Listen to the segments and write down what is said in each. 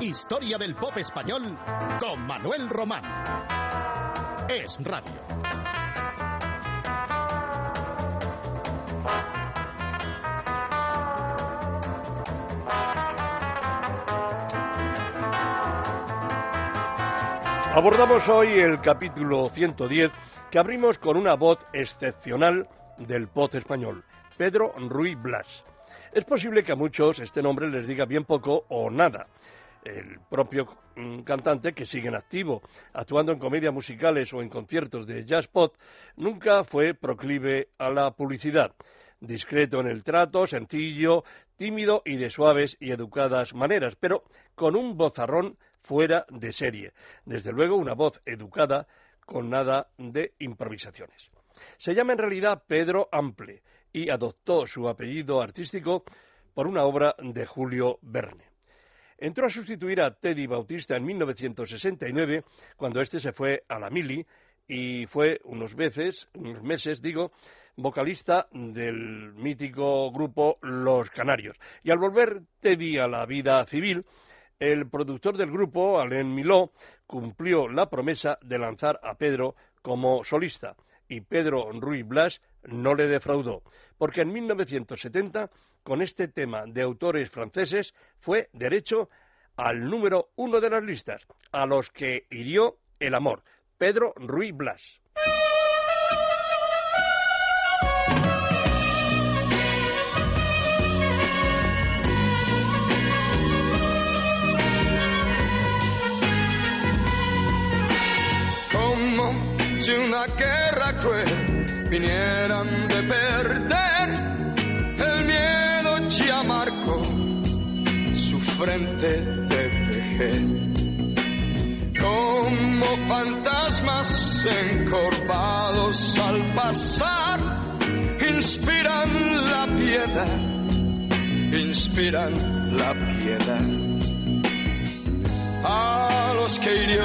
Historia del pop español con Manuel Román. Es radio. Abordamos hoy el capítulo 110 que abrimos con una voz excepcional del pop español, Pedro Ruiz Blas. Es posible que a muchos este nombre les diga bien poco o nada. El propio mm, cantante, que sigue en activo, actuando en comedias musicales o en conciertos de jazz pop, nunca fue proclive a la publicidad. Discreto en el trato, sencillo, tímido y de suaves y educadas maneras, pero con un vozarrón fuera de serie. Desde luego, una voz educada con nada de improvisaciones. Se llama en realidad Pedro Ample y adoptó su apellido artístico por una obra de Julio Verne. Entró a sustituir a Teddy Bautista en 1969, cuando éste se fue a la Mili, y fue unos veces, unos meses, digo, vocalista del mítico grupo Los Canarios. Y al volver Teddy a la vida civil, el productor del grupo, Alain Miló, cumplió la promesa de lanzar a Pedro como solista y Pedro Ruiz Blas no le defraudó, porque en 1970, con este tema de autores franceses, fue derecho al número uno de las listas, a los que hirió el amor, Pedro Ruiz Blas. una guerra cruel vinieran encorvados al pasar, inspiran la piedad, inspiran la piedad. A los que hirió,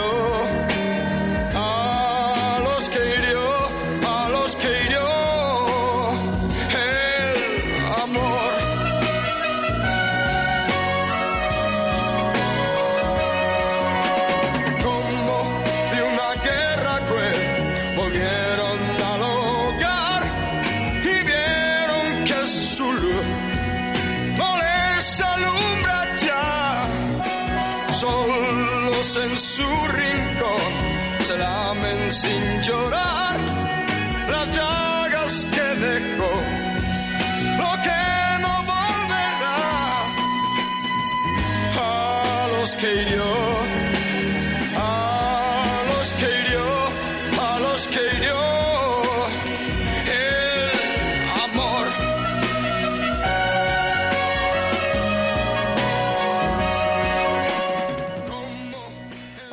a los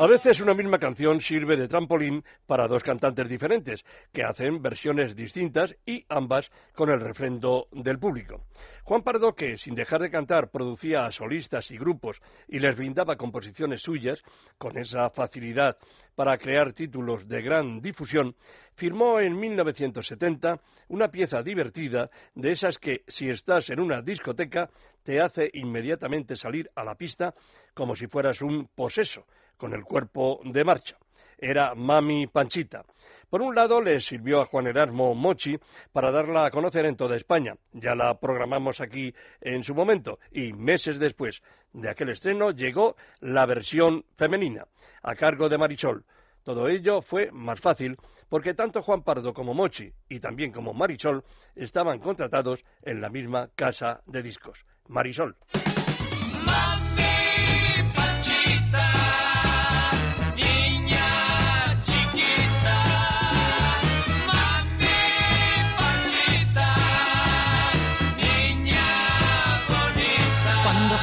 A veces una misma canción sirve de trampolín para dos cantantes diferentes, que hacen versiones distintas y ambas con el refrendo del público. Juan Pardo, que sin dejar de cantar producía a solistas y grupos y les brindaba composiciones suyas, con esa facilidad para crear títulos de gran difusión, firmó en 1970 una pieza divertida de esas que, si estás en una discoteca, te hace inmediatamente salir a la pista como si fueras un poseso con el cuerpo de marcha. Era Mami Panchita. Por un lado, le sirvió a Juan Erasmo Mochi para darla a conocer en toda España. Ya la programamos aquí en su momento. Y meses después de aquel estreno llegó la versión femenina, a cargo de Marisol. Todo ello fue más fácil porque tanto Juan Pardo como Mochi y también como Marisol estaban contratados en la misma casa de discos. Marisol.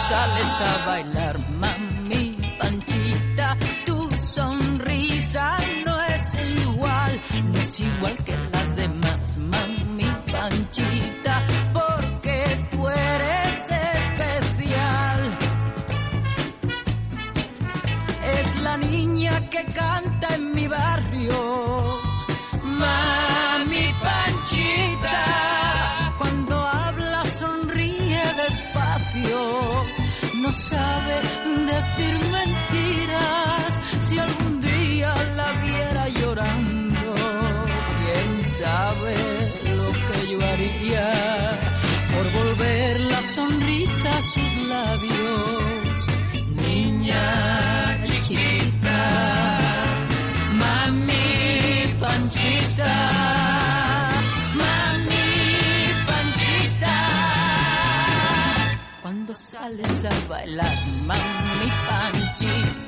Sales a bailar, mami Panchita, tu sonrisa no es igual, no es igual que las demás, mami Panchita, porque tú eres especial. Es la niña que canta en Cuando sales a bailar, mami panchita,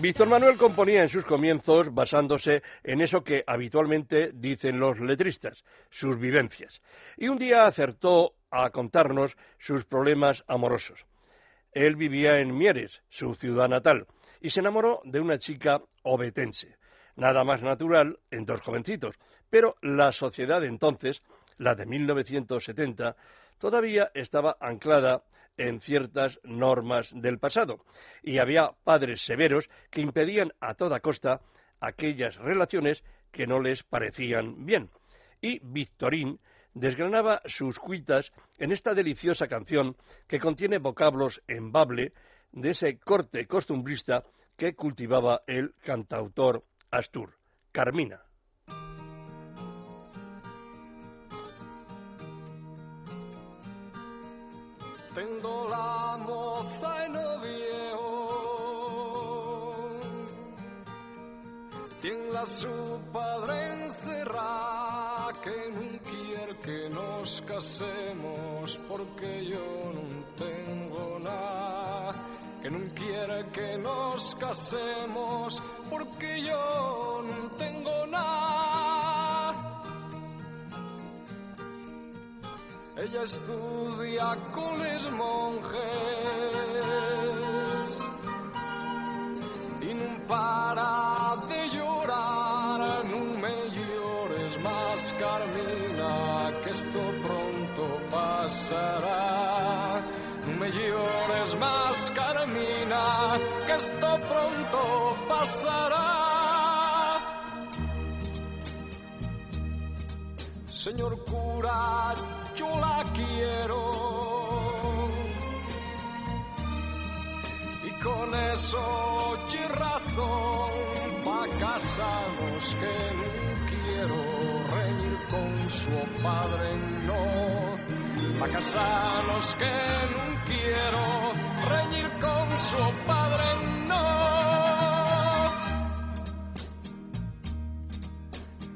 Víctor Manuel componía en sus comienzos basándose en eso que habitualmente dicen los letristas, sus vivencias. Y un día acertó a contarnos sus problemas amorosos. Él vivía en Mieres, su ciudad natal, y se enamoró de una chica obetense. Nada más natural en dos jovencitos, pero la sociedad de entonces, la de 1970, todavía estaba anclada en ciertas normas del pasado, y había padres severos que impedían a toda costa aquellas relaciones que no les parecían bien. Y Victorín desgranaba sus cuitas en esta deliciosa canción que contiene vocablos en bable de ese corte costumbrista que cultivaba el cantautor Astur, Carmina. Tengo la moza en viejo, tiene a su padre encerrado, que no quiere que nos casemos porque yo no tengo nada. Que no quiere que nos casemos porque yo Ella estudia con los monjes y no para de llorar. No me llores más, Carmina, que esto pronto pasará. No me llores más, Carmina, que esto pronto pasará. Señor cura, yo la quiero. Y con eso oye razón, pa' casarnos que no quiero reñir con su padre, no. Pa' casarnos que no quiero reñir con su padre, no.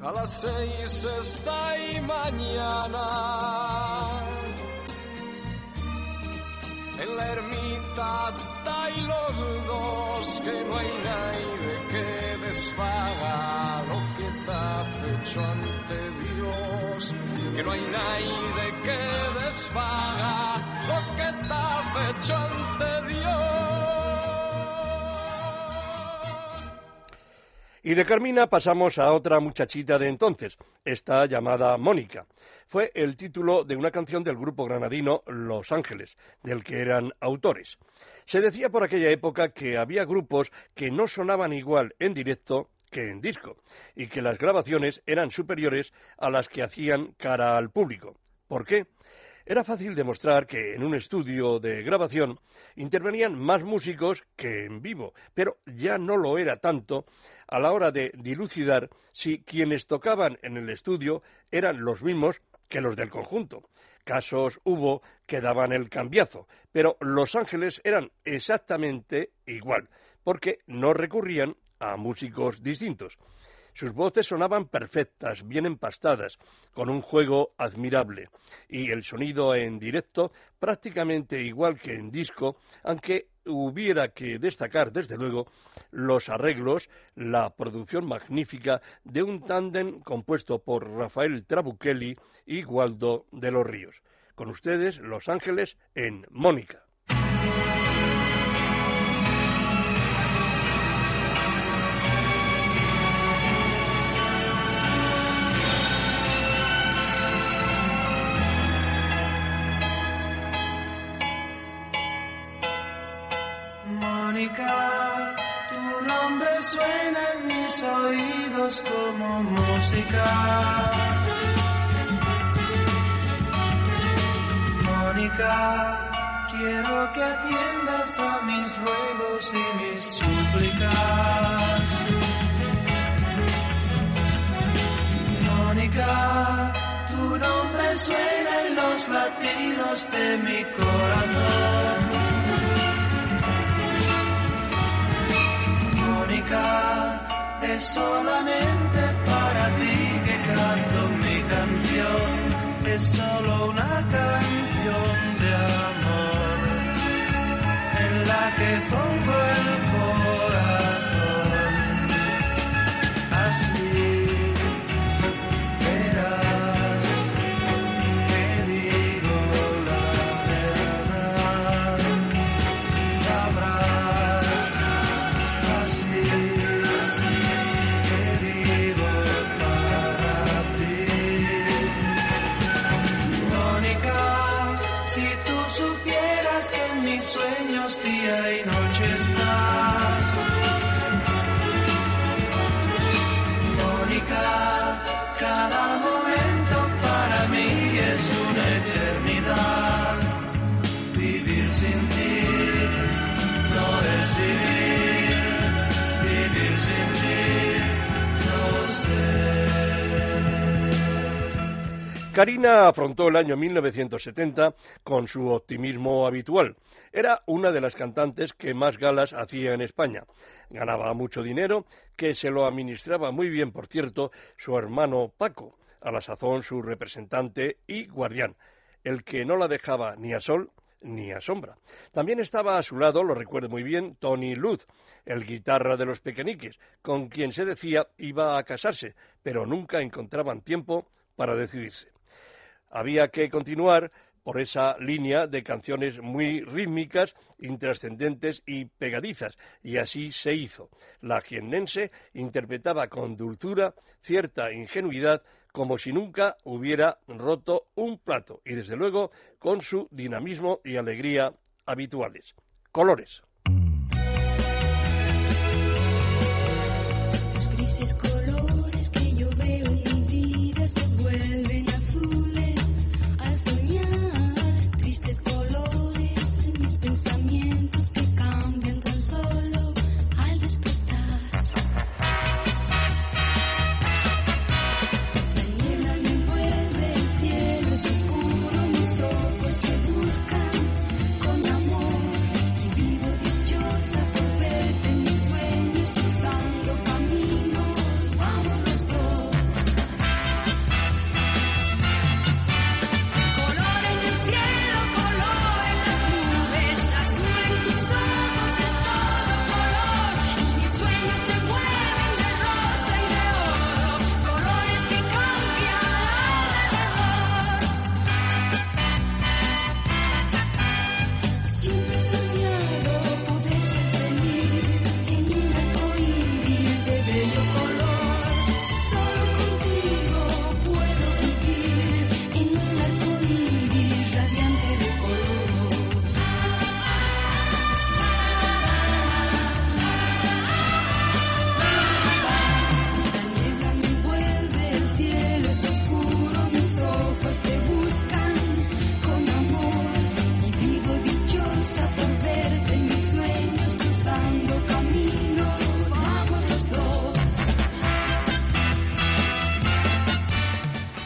A las seis está y mañana en la ermita y los dos que no hay nadie que desfaga lo que está hecho ante Dios que no hay nadie que desfaga lo que está hecho ante Dios. Y de Carmina pasamos a otra muchachita de entonces, esta llamada Mónica. Fue el título de una canción del grupo granadino Los Ángeles, del que eran autores. Se decía por aquella época que había grupos que no sonaban igual en directo que en disco, y que las grabaciones eran superiores a las que hacían cara al público. ¿Por qué? Era fácil demostrar que en un estudio de grabación intervenían más músicos que en vivo, pero ya no lo era tanto a la hora de dilucidar si quienes tocaban en el estudio eran los mismos que los del conjunto. Casos hubo que daban el cambiazo, pero Los Ángeles eran exactamente igual, porque no recurrían a músicos distintos. Sus voces sonaban perfectas, bien empastadas, con un juego admirable, y el sonido en directo prácticamente igual que en disco, aunque hubiera que destacar, desde luego, los arreglos, la producción magnífica de un tándem compuesto por Rafael Trabuchelli y Waldo de los Ríos. Con ustedes, Los Ángeles en Mónica. Como música. Mónica, quiero que atiendas a mis ruegos y mis súplicas. Mónica, tu nombre suena en los latidos de mi corazón. Es solamente para ti que canto mi canción, es solo una canción de amor en la que pongo el Karina afrontó el año 1970 con su optimismo habitual. Era una de las cantantes que más galas hacía en España. Ganaba mucho dinero, que se lo administraba muy bien, por cierto, su hermano Paco, a la sazón su representante y guardián, el que no la dejaba ni a sol ni a sombra. También estaba a su lado, lo recuerdo muy bien, Tony Luz, el guitarra de los pequeñiques, con quien se decía iba a casarse, pero nunca encontraban tiempo para decidirse. Había que continuar por esa línea de canciones muy rítmicas, intrascendentes y pegadizas, y así se hizo. La jiennense interpretaba con dulzura cierta ingenuidad como si nunca hubiera roto un plato, y desde luego con su dinamismo y alegría habituales. Colores. En mis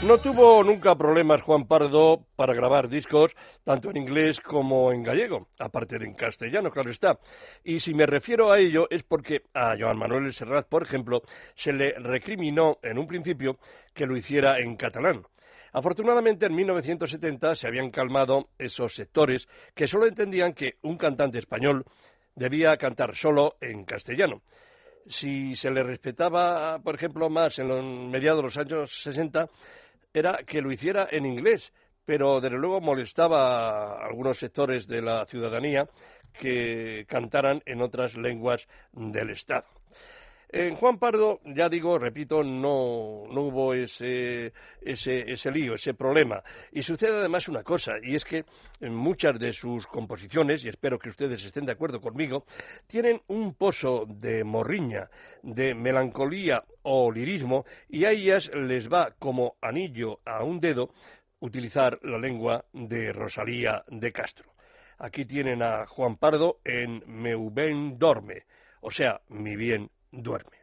No tuvo nunca problemas Juan Pardo para grabar discos, tanto en inglés como en gallego, aparte de en castellano, claro está. Y si me refiero a ello es porque a Joan Manuel Serrat, por ejemplo, se le recriminó en un principio que lo hiciera en catalán. Afortunadamente, en 1970 se habían calmado esos sectores que solo entendían que un cantante español debía cantar solo en castellano si se le respetaba, por ejemplo, más en los mediados de los años 60, era que lo hiciera en inglés, pero desde luego molestaba a algunos sectores de la ciudadanía que cantaran en otras lenguas del Estado. En Juan Pardo, ya digo, repito, no, no hubo ese, ese, ese, lío, ese problema. Y sucede además una cosa, y es que en muchas de sus composiciones, y espero que ustedes estén de acuerdo conmigo, tienen un pozo de morriña, de melancolía o lirismo, y a ellas les va como anillo a un dedo utilizar la lengua de Rosalía de Castro. Aquí tienen a Juan Pardo en Meu ben dorme, o sea, mi bien duerme.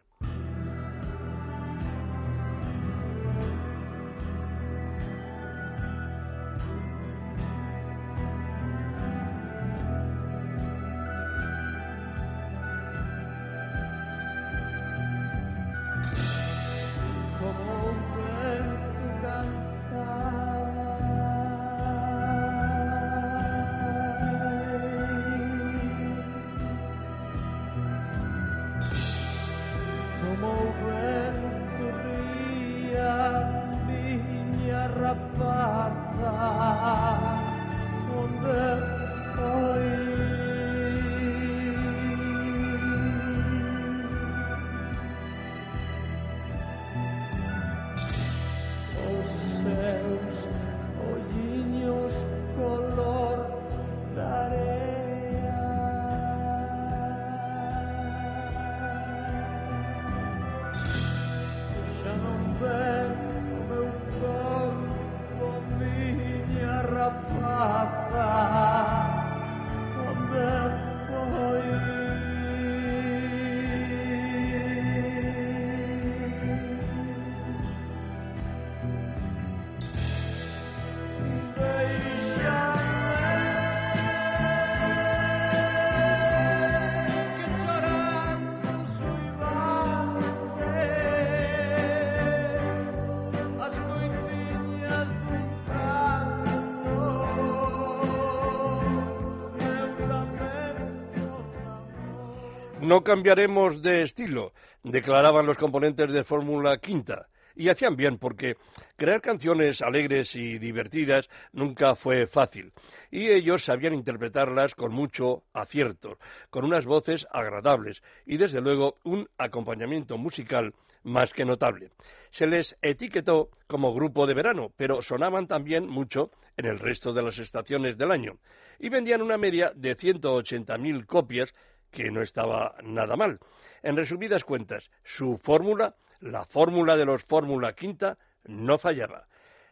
No cambiaremos de estilo, declaraban los componentes de Fórmula Quinta. Y hacían bien porque crear canciones alegres y divertidas nunca fue fácil. Y ellos sabían interpretarlas con mucho acierto, con unas voces agradables y desde luego un acompañamiento musical más que notable. Se les etiquetó como grupo de verano, pero sonaban también mucho en el resto de las estaciones del año. Y vendían una media de 180.000 copias que no estaba nada mal. En resumidas cuentas, su fórmula, la fórmula de los Fórmula Quinta, no fallaba.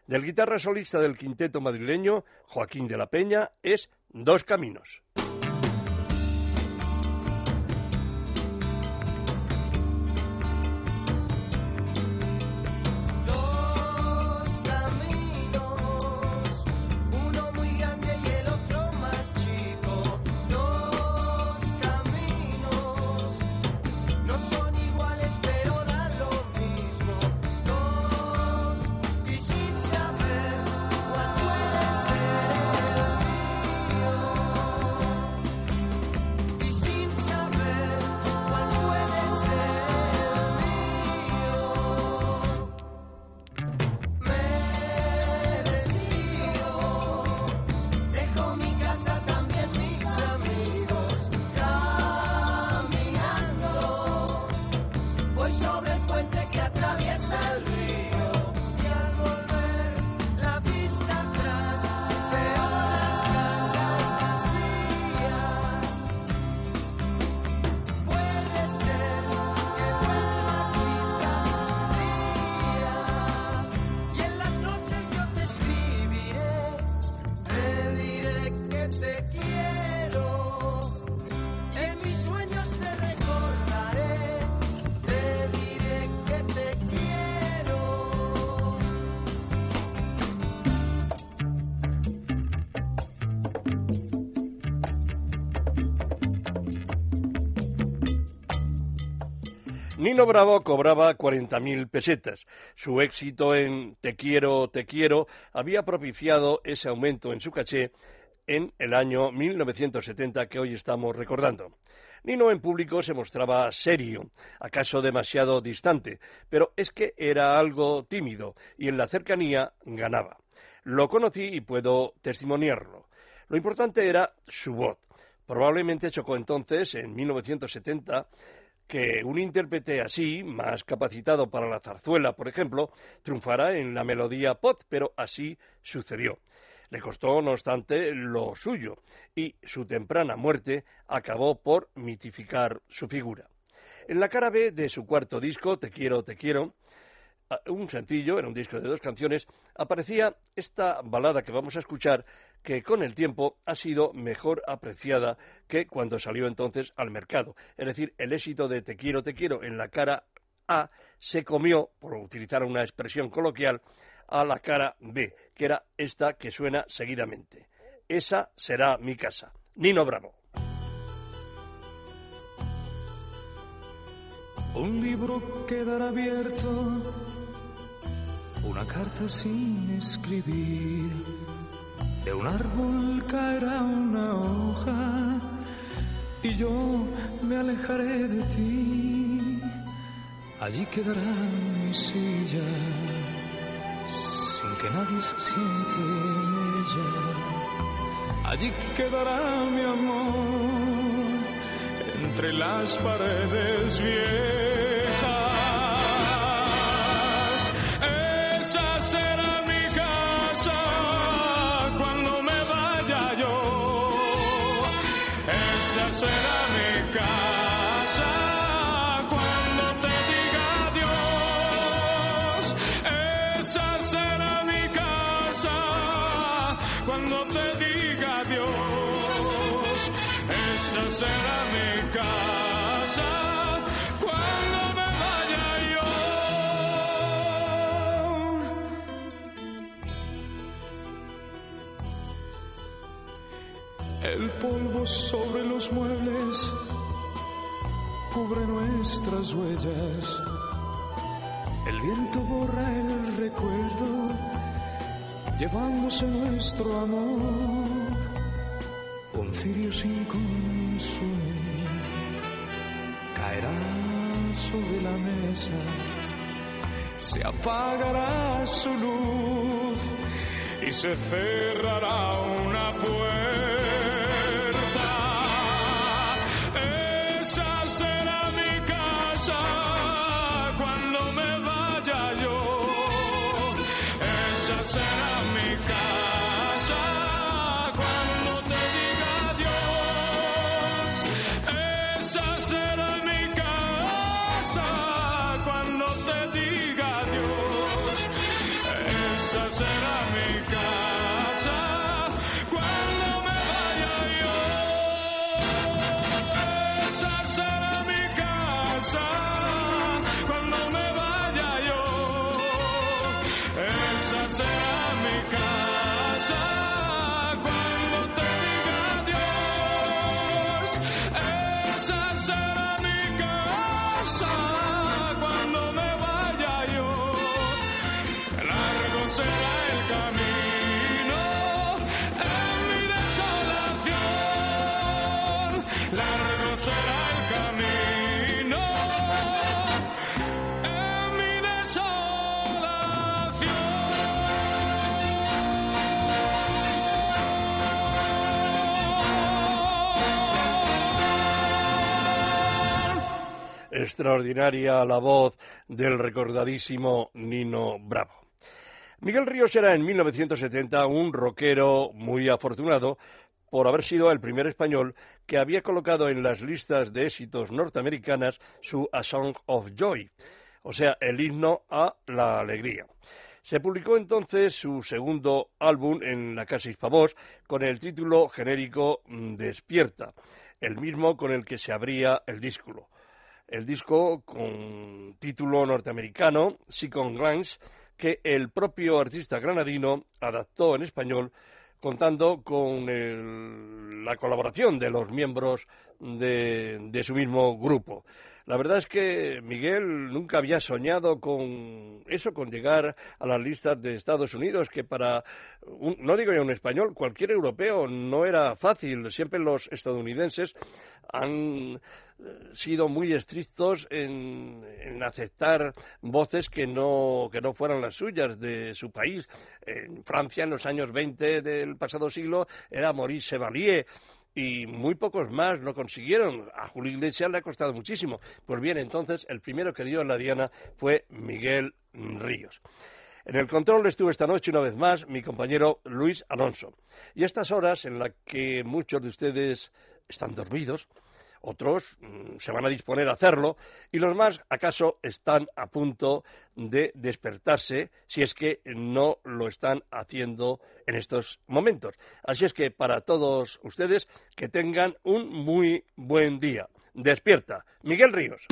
Del guitarra solista del quinteto madrileño, Joaquín de la Peña, es Dos Caminos. Nino Bravo cobraba 40.000 pesetas. Su éxito en Te quiero, te quiero había propiciado ese aumento en su caché en el año 1970 que hoy estamos recordando. Nino en público se mostraba serio, acaso demasiado distante, pero es que era algo tímido y en la cercanía ganaba. Lo conocí y puedo testimoniarlo. Lo importante era su voz. Probablemente chocó entonces, en 1970, que un intérprete así, más capacitado para la zarzuela, por ejemplo, triunfara en la melodía pop, pero así sucedió. Le costó, no obstante, lo suyo, y su temprana muerte acabó por mitificar su figura. En la cara B de su cuarto disco, Te quiero, te quiero, un sencillo, era un disco de dos canciones, aparecía esta balada que vamos a escuchar, que con el tiempo ha sido mejor apreciada que cuando salió entonces al mercado. Es decir, el éxito de Te quiero, te quiero en la cara A se comió, por utilizar una expresión coloquial, a la cara B, que era esta que suena seguidamente. Esa será mi casa. Nino Bravo. Un libro quedará abierto, una carta sin escribir. De un árbol caerá una hoja y yo me alejaré de ti. Allí quedará mi silla, sin que nadie se siente en ella. Allí quedará mi amor entre las paredes viejas. Esa será será mi casa cuando te diga adiós. Esa será mi casa cuando te diga adiós. Esa será mi casa El polvo sobre los muebles cubre nuestras huellas. El viento borra el recuerdo, llevándose nuestro amor. Un cirio sin consumir caerá sobre la mesa, se apagará su luz y se cerrará una puerta. Será mi casa cuando te diga adiós. Esa será mi casa cuando te diga adiós. Esa será mi Extraordinaria la voz del recordadísimo Nino Bravo. Miguel Ríos era en 1970 un rockero muy afortunado por haber sido el primer español que había colocado en las listas de éxitos norteamericanas su A Song of Joy, o sea, el himno a la alegría. Se publicó entonces su segundo álbum en la Casa Hispavoz con el título genérico mm, Despierta, el mismo con el que se abría el disco. El disco con título norteamericano, Second Glance, que el propio artista granadino adaptó en español contando con el- la colaboración de los miembros de, de su mismo grupo. La verdad es que Miguel nunca había soñado con eso, con llegar a las listas de Estados Unidos, que para, un- no digo ya un español, cualquier europeo no era fácil. Siempre los estadounidenses han eh, sido muy estrictos en, en aceptar voces que no, que no fueran las suyas de su país. En Francia, en los años 20 del pasado siglo, era Maurice Chevalier y muy pocos más lo consiguieron. A Julio Iglesias le ha costado muchísimo. Pues bien, entonces el primero que dio la diana fue Miguel Ríos. En el control estuvo esta noche una vez más mi compañero Luis Alonso. Y a estas horas en las que muchos de ustedes están dormidos, otros mm, se van a disponer a hacerlo y los más acaso están a punto de despertarse si es que no lo están haciendo en estos momentos. Así es que para todos ustedes que tengan un muy buen día. Despierta. Miguel Ríos.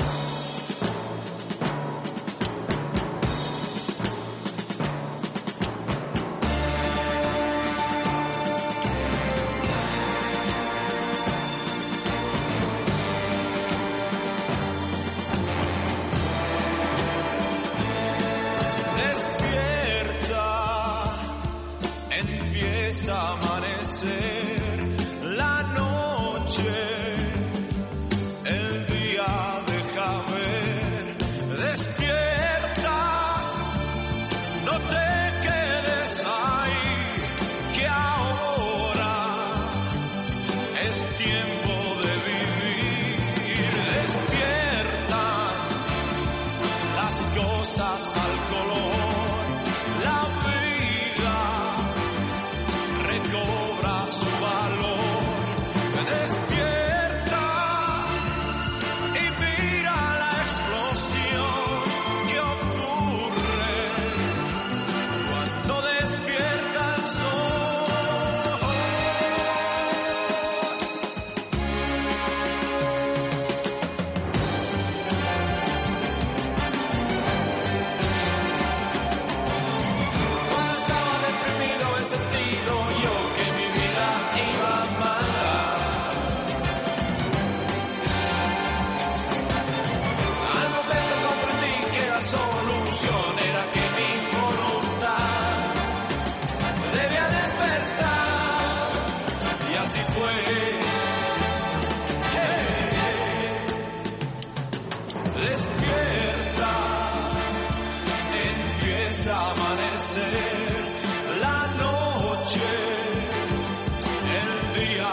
El día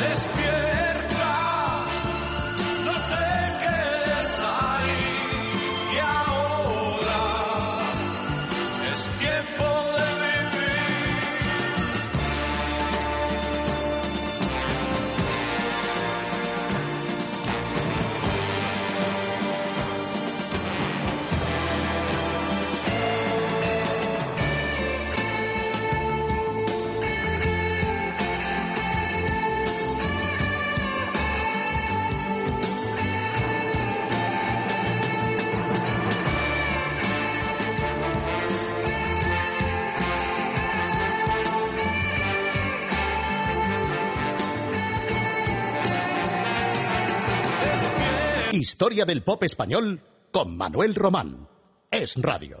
deja Historia del pop español con Manuel Román. Es Radio.